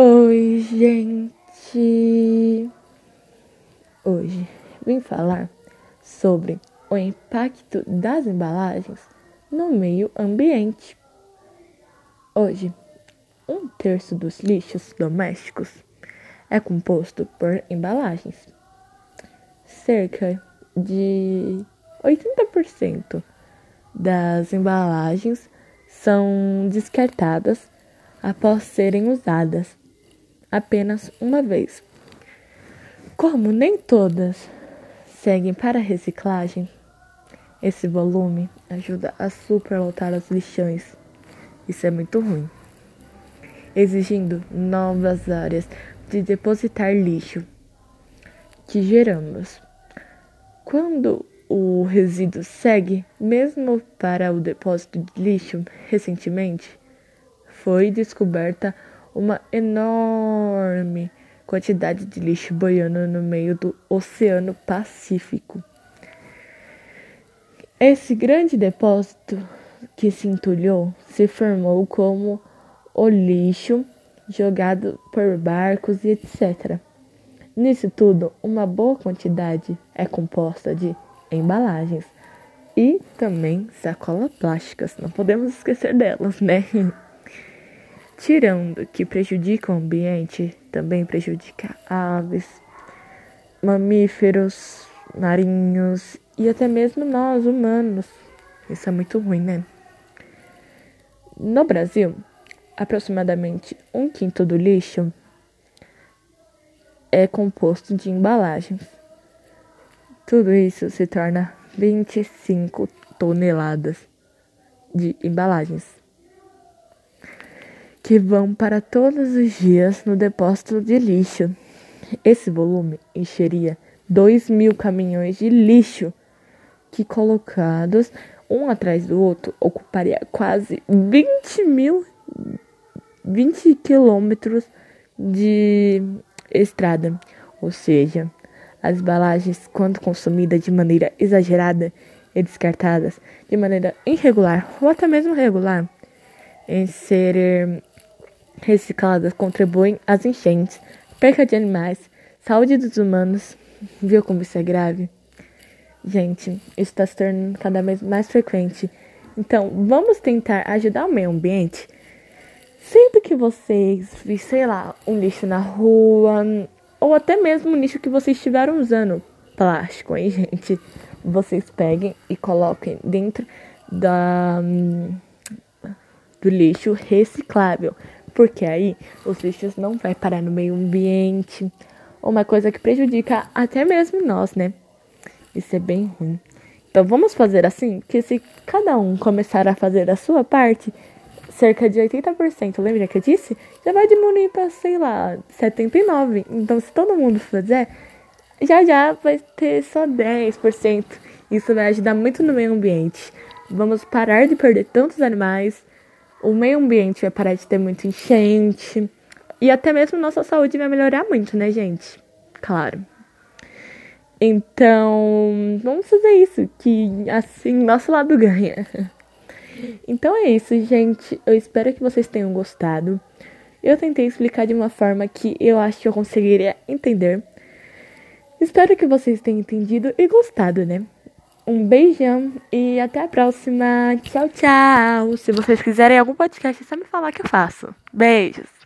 Oi, gente! Hoje vim falar sobre o impacto das embalagens no meio ambiente. Hoje, um terço dos lixos domésticos é composto por embalagens. Cerca de 80% das embalagens são descartadas após serem usadas apenas uma vez. Como nem todas seguem para reciclagem, esse volume ajuda a superlotar os lixões. Isso é muito ruim. Exigindo novas áreas de depositar lixo que geramos. Quando o resíduo segue, mesmo para o depósito de lixo, recentemente foi descoberta uma enorme quantidade de lixo boiando no meio do Oceano Pacífico. Esse grande depósito que se entulhou se formou como o lixo jogado por barcos e etc. Nisso tudo, uma boa quantidade é composta de embalagens e também sacolas plásticas, não podemos esquecer delas, né? tirando que prejudica o ambiente, também prejudica aves, mamíferos, marinhos e até mesmo nós, humanos. Isso é muito ruim, né? No Brasil, aproximadamente um quinto do lixo é composto de embalagens. Tudo isso se torna 25 toneladas de embalagens que vão para todos os dias no depósito de lixo. Esse volume encheria 2 mil caminhões de lixo que, colocados um atrás do outro, ocuparia quase 20 mil, 20 quilômetros de estrada. Ou seja, as embalagens, quando consumidas de maneira exagerada e descartadas de maneira irregular ou até mesmo regular, em ser recicladas contribuem às enchentes, perca de animais, saúde dos humanos. Viu como isso é grave? Gente, isso está se tornando cada vez mais frequente. Então, vamos tentar ajudar o meio ambiente. Sempre que vocês, sei lá, um lixo na rua, ou até mesmo um lixo que vocês estiveram usando, plástico, hein, gente? Vocês peguem e coloquem dentro da, hum, do lixo reciclável porque aí os lixos não vai parar no meio ambiente, uma coisa que prejudica até mesmo nós, né? Isso é bem ruim. Então vamos fazer assim, que se cada um começar a fazer a sua parte, cerca de 80%, lembra que eu disse? Já vai diminuir para, sei lá, 79. Então se todo mundo fizer, já já vai ter só 10%. Isso vai ajudar muito no meio ambiente. Vamos parar de perder tantos animais o meio ambiente vai parar de ter muito enchente. E até mesmo nossa saúde vai melhorar muito, né, gente? Claro. Então, vamos fazer isso, que assim nosso lado ganha. Então é isso, gente. Eu espero que vocês tenham gostado. Eu tentei explicar de uma forma que eu acho que eu conseguiria entender. Espero que vocês tenham entendido e gostado, né? Um beijão e até a próxima. Tchau, tchau. Se vocês quiserem algum podcast, é só me falar que eu faço. Beijos.